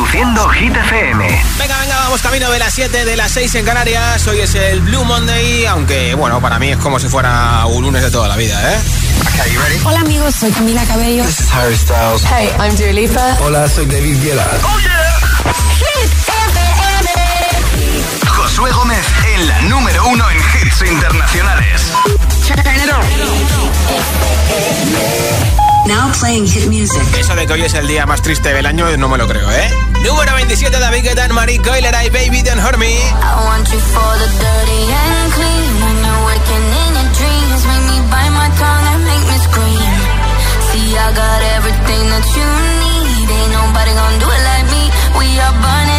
Introduciendo Hit FM. Venga, venga, vamos camino de las 7, de las 6 en Canarias. Hoy es el Blue Monday, aunque bueno, para mí es como si fuera un lunes de toda la vida, ¿eh? Hola amigos, soy Camila Cabello. This is Harry Styles. Hey, I'm Dua Lipa. Hola, soy David Guetta. Oh. Hit FM. Josué Gómez en la número uno en hits internacionales. Now playing hit music. Eso de que hoy es el día más triste del año, no me lo creo, ¿eh? Número 27, David Guetta, Marie Coiler, I Baby Don't Hurt Me. I want you for the dirty and clean. When you're working in your dreams, make me bite my tongue and make me scream. See, I got everything that you need. Ain't nobody gonna do it like me. We are burning.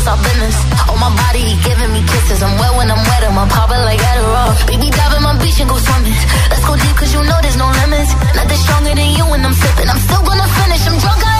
is our business. Oh, my body giving me kisses. I'm wet when I'm wet, I'm popping like Adderall. Baby, dive in my beach and go swimming. Let's go deep, cause you know there's no limits. Nothing stronger than you when I'm sipping. I'm still gonna finish, I'm drunk, I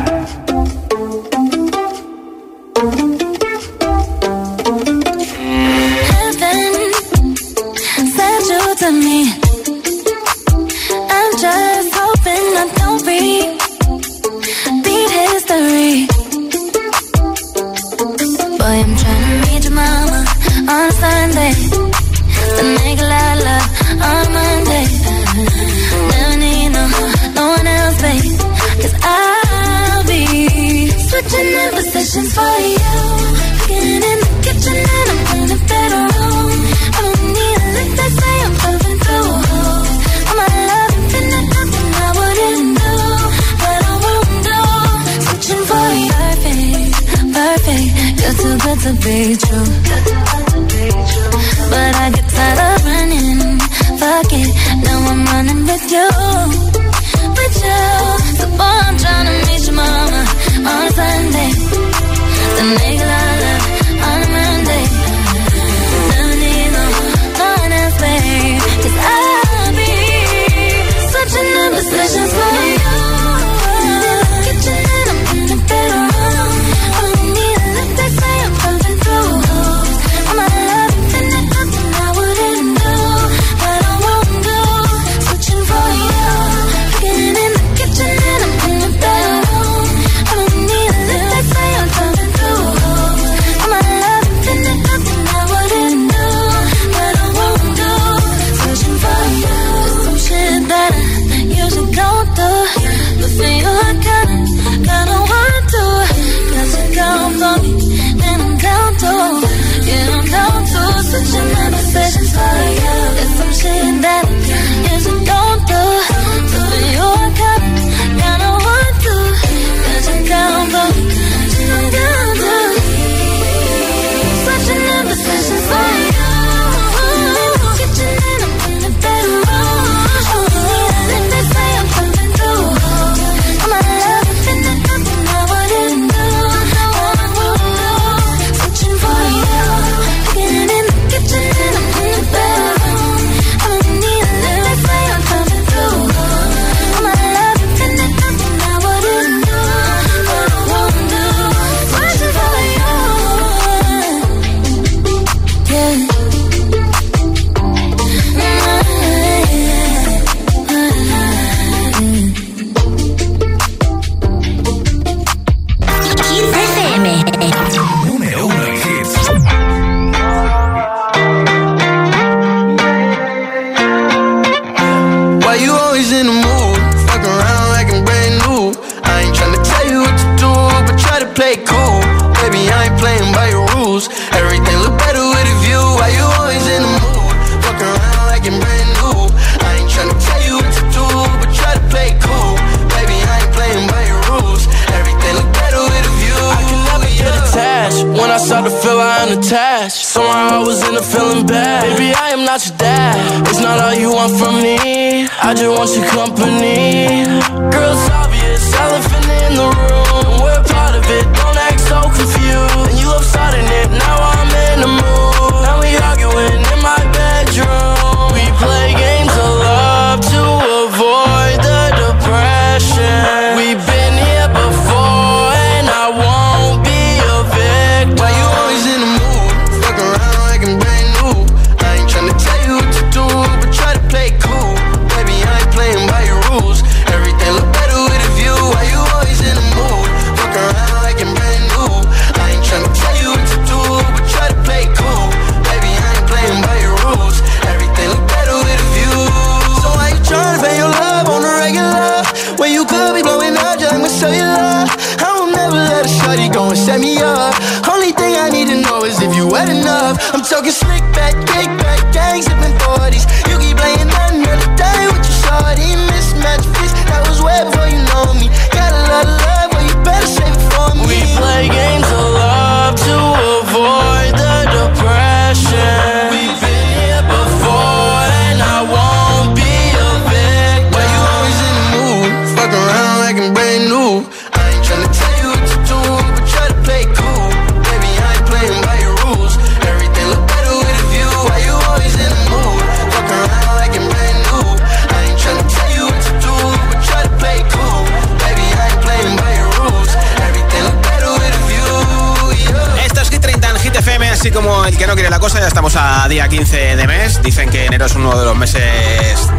Así como el que no quiere la cosa, ya estamos a día 15 de mes. Dicen que enero es uno de los meses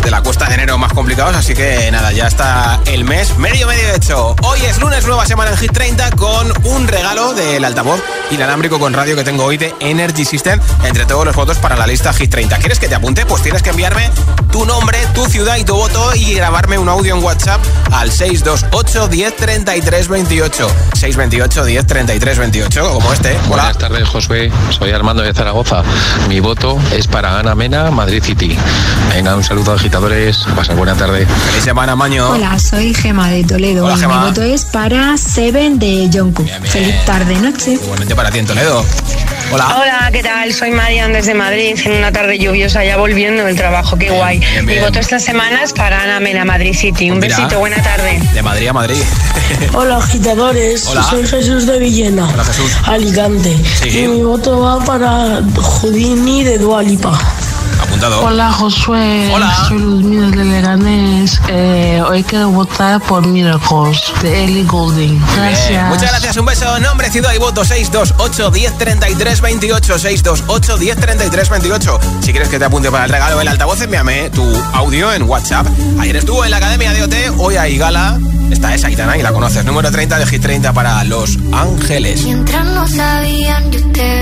de la cuesta de enero más complicados, así que nada, ya está el mes medio medio hecho. Hoy es lunes, nueva semana en Hit 30 con un regalo del altavoz inalámbrico con radio que tengo hoy de Energy System entre todos los votos para la lista Hit 30. ¿Quieres que te apunte? Pues tienes que enviarme tu nombre, tu ciudad y tu voto y grabarme un audio en WhatsApp al 628 10 33 28. 628 10 33 28, como este. Hola. Buenas tardes, Josué. Soy Armando de Zaragoza. Mi voto es para Ana Mena, Madrid City. Venga, un saludo, agitadores. Pasen buena tarde. Feliz semana, Maño. Hola, soy Gema de Toledo. Hola, y Gema. Mi voto es para Seven de Jungkook. Feliz tarde, noche. Igualmente para ti en Toledo. Hola. Hola, ¿qué tal? Soy Marian desde Madrid, en una tarde lluviosa, ya volviendo del trabajo, qué guay. bien, Mi bien. voto esta semana es para Ana Mena, Madrid City. Un Mira. besito, buena tarde. De Madrid a Madrid. Hola agitadores, Hola. soy Jesús de Villena, Hola, Jesús. Alicante. Sí. Y mi voto va para Houdini de Dualipa. Apuntado. Hola Josué, Hola. soy Luzmila de Leganés. Eh, hoy quiero votar por Miracles de Ellie Goulding. Gracias. Bien. Muchas gracias, un beso. Nombre, ciudad y voto 628 10 33 28. 628 10 33 28. Si quieres que te apunte para el regalo del altavoz, envíame tu audio en WhatsApp. Ayer estuvo en la Academia de OT, hoy hay gala. Esta es Aitana y la conoces. Número 30 de Hit 30 para Los Ángeles. Mientras no sabían, yo te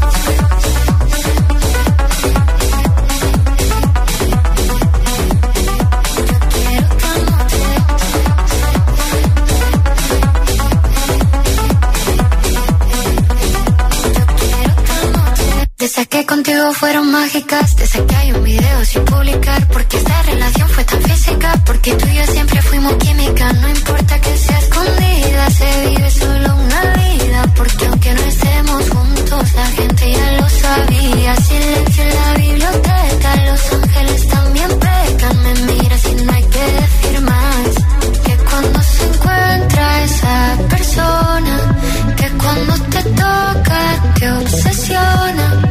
Fueron mágicas, desde que hay un video sin publicar, porque esta relación fue tan física, porque tú y yo siempre fuimos química, no importa que sea escondida, se vive solo una vida, porque aunque no estemos juntos, la gente ya lo sabía, silencio en la biblioteca, los ángeles también pecan, me miras y no hay que decir más, que cuando se encuentra esa persona, que cuando te toca te obsesiona.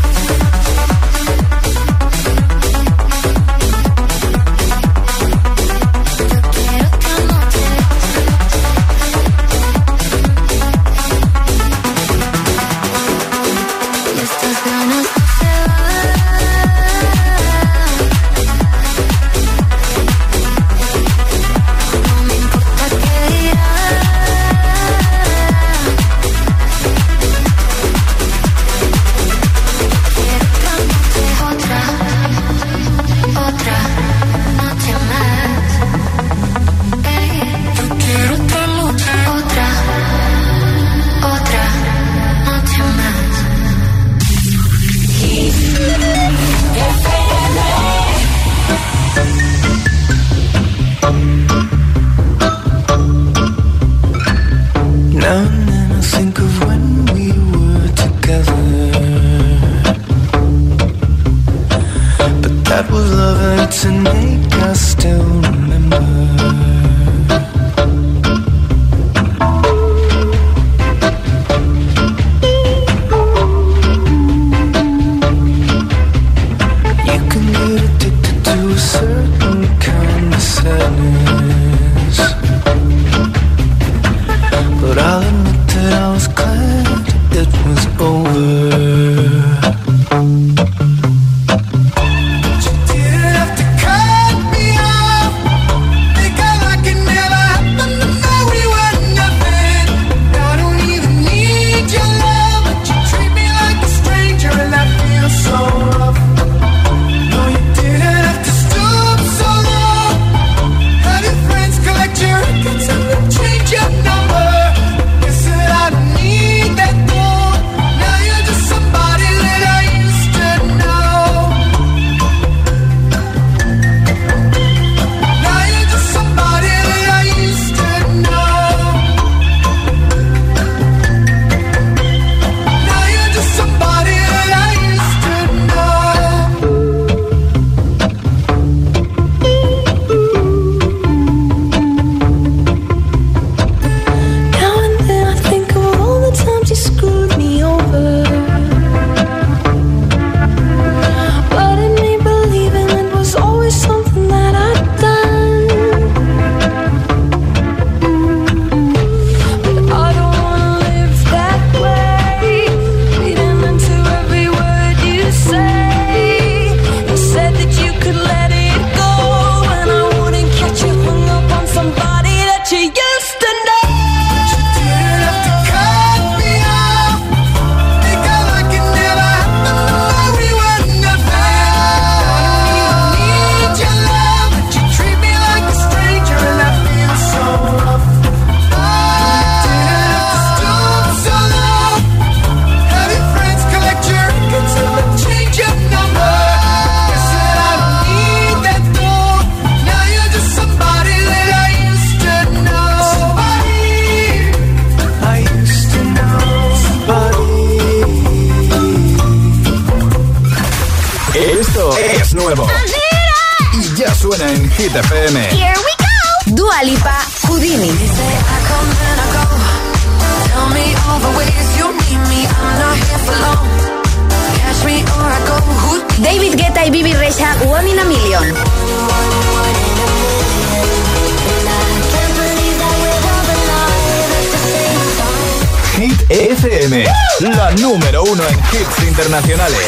FM, la número uno en hits internacionales.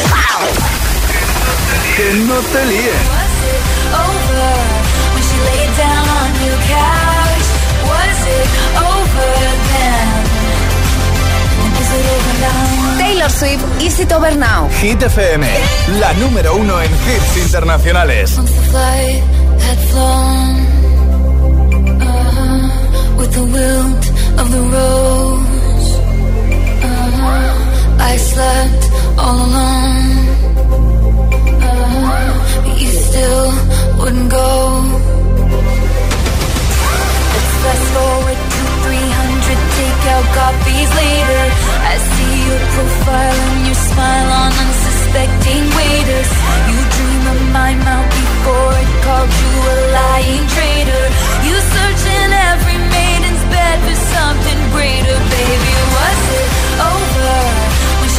Que no te líen. Taylor Swift, Easy It Over Now. Hit FM, la número uno en hits internacionales. Uh, with the wilt of the road I slept all alone. But you still wouldn't go. Let's fast forward to 300 takeout copies later. I see your profile and your smile on unsuspecting waiters. You dream of my mouth before it called you a lying traitor. You search in every maiden's bed for something greater, baby. Was it over?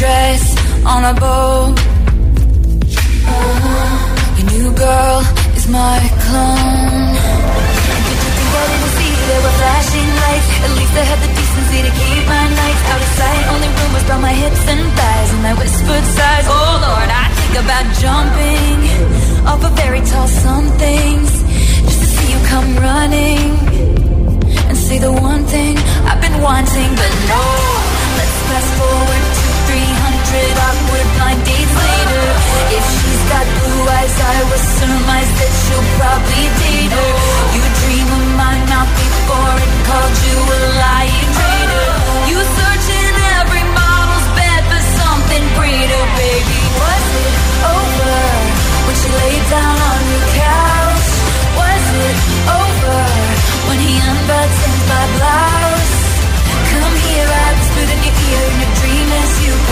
Dress on a. Uh-huh. Your new girl is my clone. Did you think I didn't see there were flashing lights? At least I had the decency to keep my nights out of sight. Only rumors about my hips and thighs and I whispered sighs. Oh Lord, I think about jumping off a very tall somethings just to see you come running and say the one thing I've been wanting, but no. Let's fast forward 300 awkward blind dates later. If she's got blue eyes, I will surmise that she'll probably date her. You dream of my mouth before it called you a lying traitor. You search in every model's bed for something greater, baby. Was it over when she laid down on your couch? Was it over when he unbuttoned my blouse?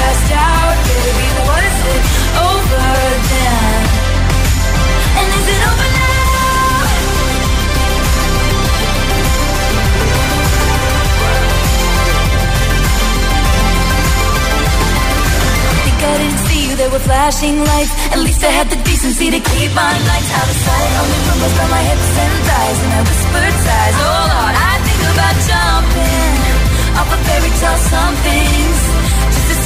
Passed out, baby. Was it over then? And is it over now? Think I didn't see you, there were flashing lights. At least I had the decency to keep my nights out of sight. Only rumors about my hips and thighs, and I whispered sighs. Oh Lord, I think about jumping off a fairy tale somethings just to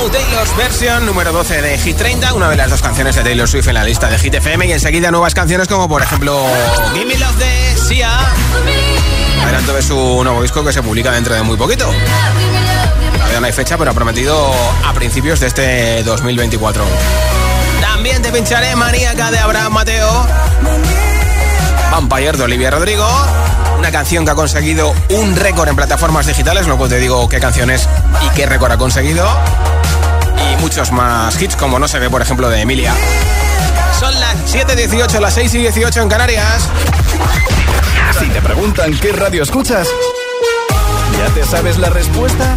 Now, Taylor's Version, número 12 de Hit 30, una de las dos canciones de Taylor Swift en la lista de Hit FM y enseguida nuevas canciones como por ejemplo Give Me Love de Sia, adelanto de su nuevo disco que se publica dentro de muy poquito. Todavía no hay fecha, pero ha prometido a principios de este 2024. También te pincharé Maníaca de Abraham Mateo, Vampire de Olivia Rodrigo, una canción que ha conseguido un récord en plataformas digitales, luego te digo qué canciones y qué récord ha conseguido. Y muchos más hits, como no se ve, por ejemplo, de Emilia. Son las 7.18, las 6 y 18 en Canarias. Si te preguntan qué radio escuchas, ¿ya te sabes la respuesta?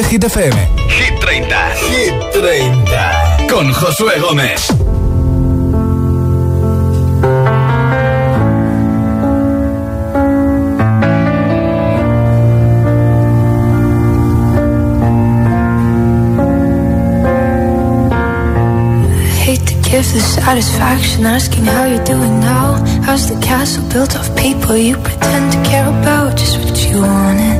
Reproduce Hit FM. Hit 30. Hit 30. Con Josué Gómez. give the satisfaction asking how you're doing now. How's the castle built of people you pretend to care about? Just what you wanted.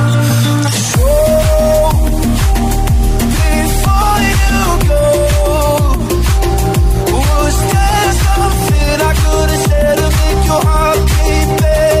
Was there something I could have said to make your heart beat better?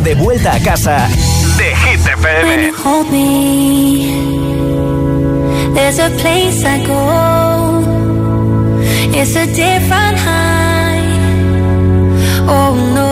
De vuelta a casa de Hit FM. Hold me. There's a place I go. It's a different high. Oh no.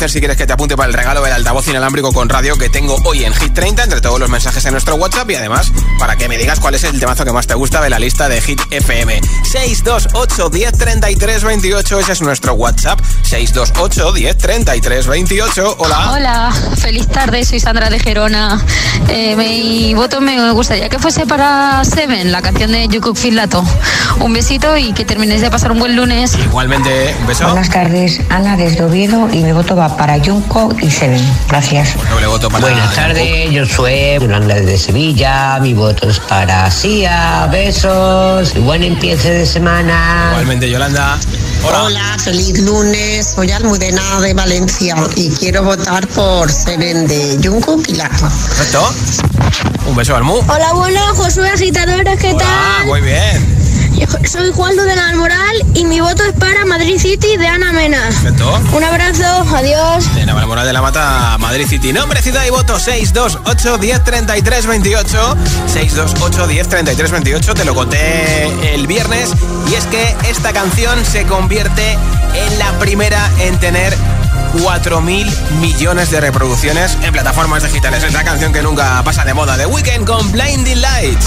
Hacer si quieres que te apunte para el regalo del altavoz inalámbrico con radio que tengo hoy en Hit 30 entre todos los mensajes en nuestro WhatsApp y además para que me digas cuál es el temazo que más te gusta de la lista de Hit FM. 628 10 33 28, ese es nuestro WhatsApp. 628 10 33 28. Hola. Hola, feliz tarde, soy Sandra de Gerona. Eh, mi voto me gustaría que fuese para Seven, la canción de Yukuk Filato. Un besito y que termines de pasar un buen lunes. Igualmente, un beso. Buenas tardes, Ana desde Oviedo y mi voto va para Junco y Seven. Gracias. Para Buenas tardes, yo soy Yolanda desde Sevilla. Mi voto es para Sia. Besos y buen empiece de semana. Igualmente, Yolanda. Hola. feliz lunes. Soy Almudena de Valencia y quiero votar por Seven de Junco Pilato. Perfecto. Un beso, Almu. Hola, buenas, Josué Agitadores, ¿qué Ah, tal? muy bien. Yo soy Juan de Moral y mi voto es para Madrid City de Ana Mena. Perfecto. Un abrazo, adiós. De la Moral de la Mata, Madrid City. Nombre, ciudad y voto 628 10 33 28. 628 10 33 28. Te lo conté el viernes. Y es que esta canción se convierte en la primera en tener 4.000 millones de reproducciones en plataformas digitales. Es la canción que nunca pasa de moda. The Weekend con Blinding Lights.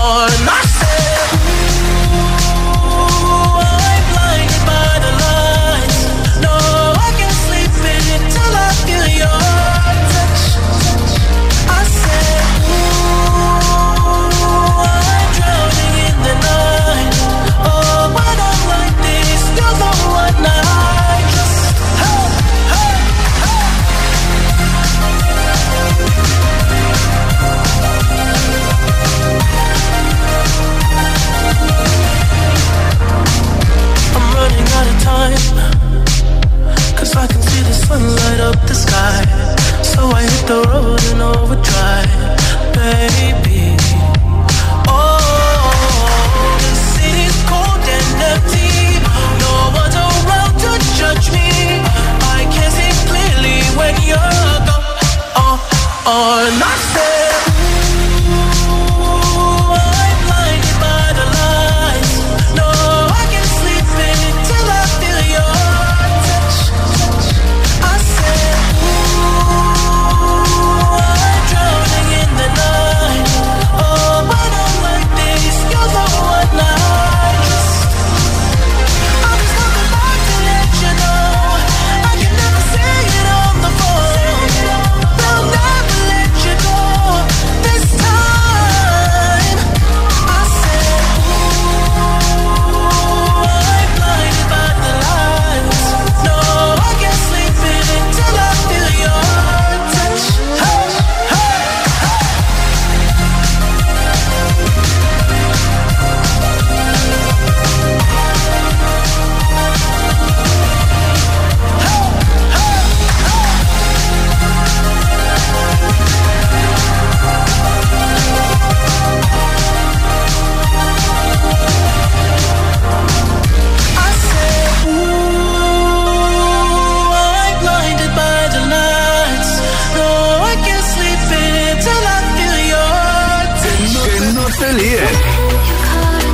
on. I said.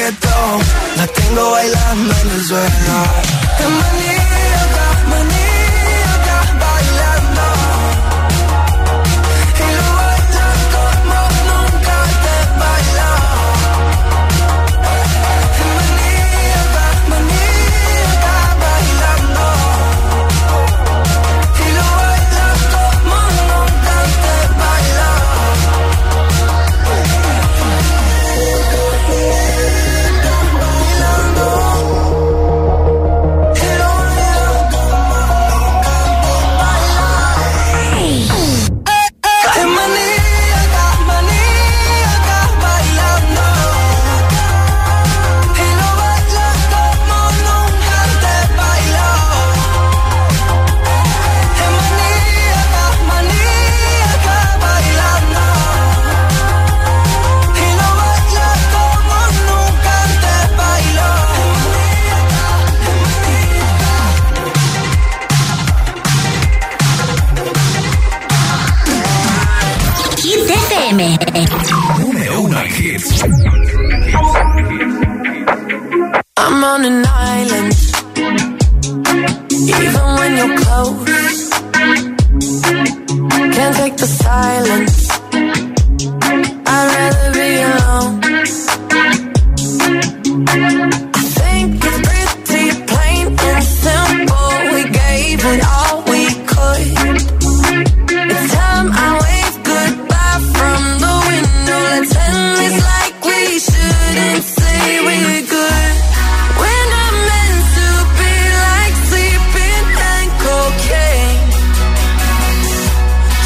reggaetón. La tengo bailando en el suelo.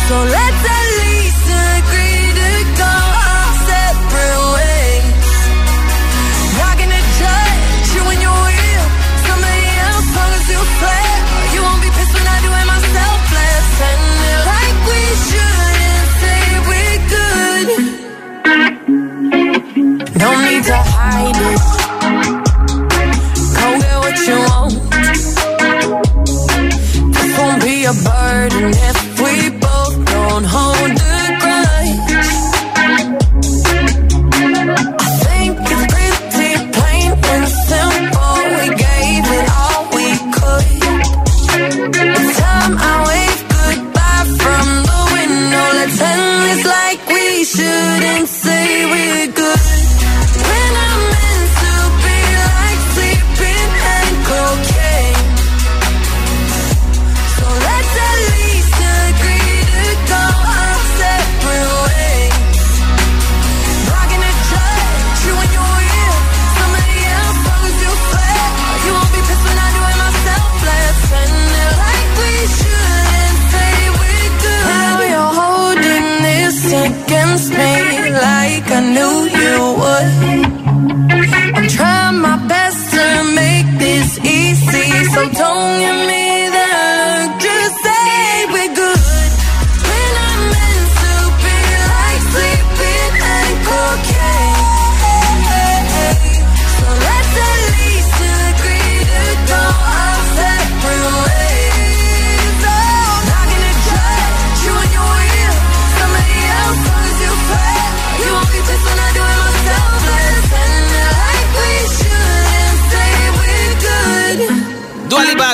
So let's at least agree to go our separate ways. Not gonna judge you when you're real? Somebody else, long as you play. You won't be pissed when I do it myself. Let's end it like we shouldn't say we're good. No need to hide it. Go get what you want. This won't be a burden if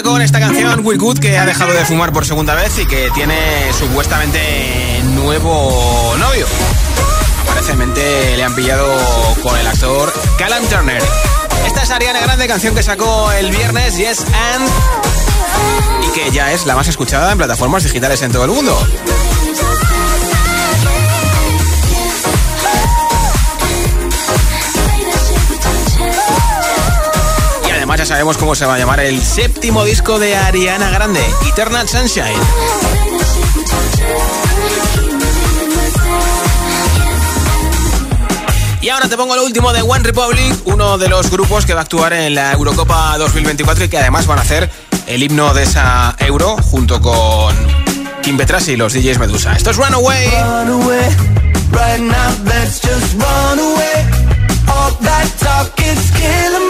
Con esta canción We Good que ha dejado de fumar por segunda vez y que tiene supuestamente nuevo novio. Aparentemente le han pillado con el actor Callan Turner. Esta es Ariana Grande, canción que sacó el viernes, Yes and. y que ya es la más escuchada en plataformas digitales en todo el mundo. Además ya sabemos cómo se va a llamar el séptimo disco de Ariana Grande, Eternal Sunshine. Y ahora te pongo lo último de One Republic, uno de los grupos que va a actuar en la Eurocopa 2024 y que además van a hacer el himno de esa Euro junto con Kim Petras y los DJs Medusa. Esto es Runaway. Runaway right now, let's just run away. All that talk is killing me.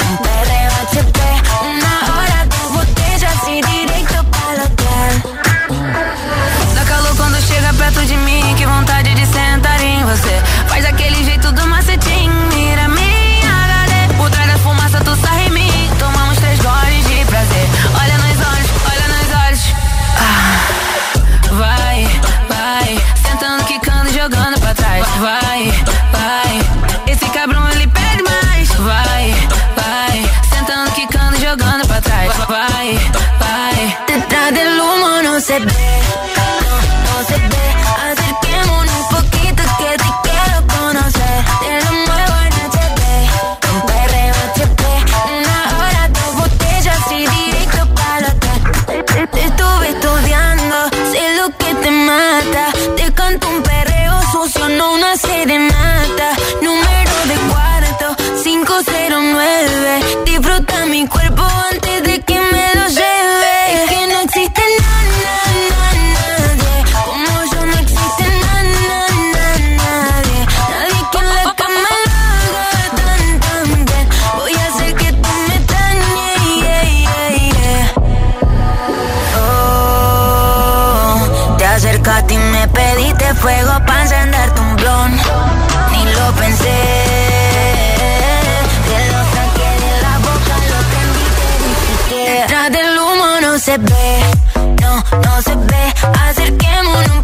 it. ti me pediste fuego para encenderte un blon. Ni lo pensé. Te lo saqué de la boca, lo prendí, te dije que. Detrás del humo no se ve, no, no se ve. Acerquémonos un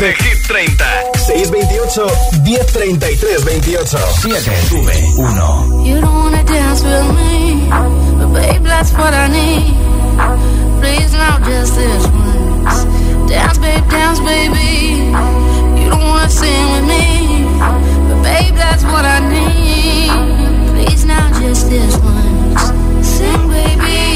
de Hit 30. 628 1033 28. 7 1. You don't wanna dance with me. But babe, that's what I need. Please now just this once. Dance, babe, dance, baby. You don't wanna sing with me. But babe, that's what I need. Please now just this once. Sing, baby.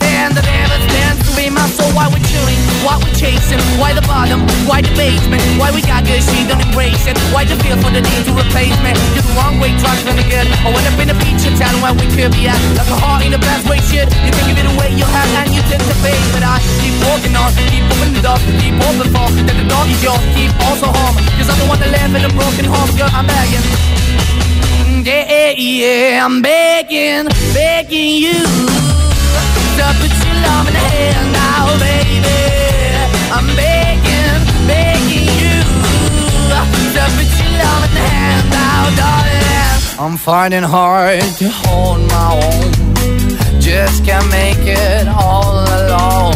stand, that never stands to be my soul. Why we're chilling, why we're chasing, why the bottom, why the basement, why we got good, she don't embrace it. Why the feel for the need to replace me? You're the wrong way, trying to good. I went up in a feature town where we could be at. Like a heart in a best way, shit. You can give it away, you have, and you tend to pay. But I keep walking on, keep moving the dog, keep open for that the dog is yours, keep also home. Cause I'm the one that live in a broken home, girl, I'm begging. Mm, yeah, yeah, I'm begging, begging you put your love in now, baby. I'm begging, begging you put your love in hand now, darling. I'm finding hard to hold my own. Just can't make it all alone.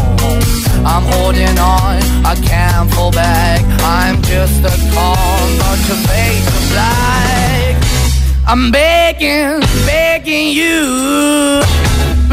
I'm holding on, I can't fall back. I'm just a call, not to fade to black. I'm begging, begging you.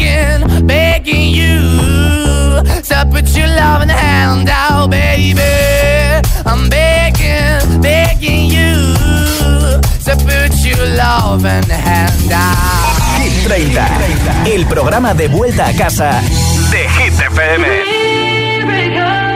Begging, begging you to put your loving hand out, baby. I'm begging, begging you to put your loving hand out. Hit 30, el programa de vuelta a casa de Hit FM.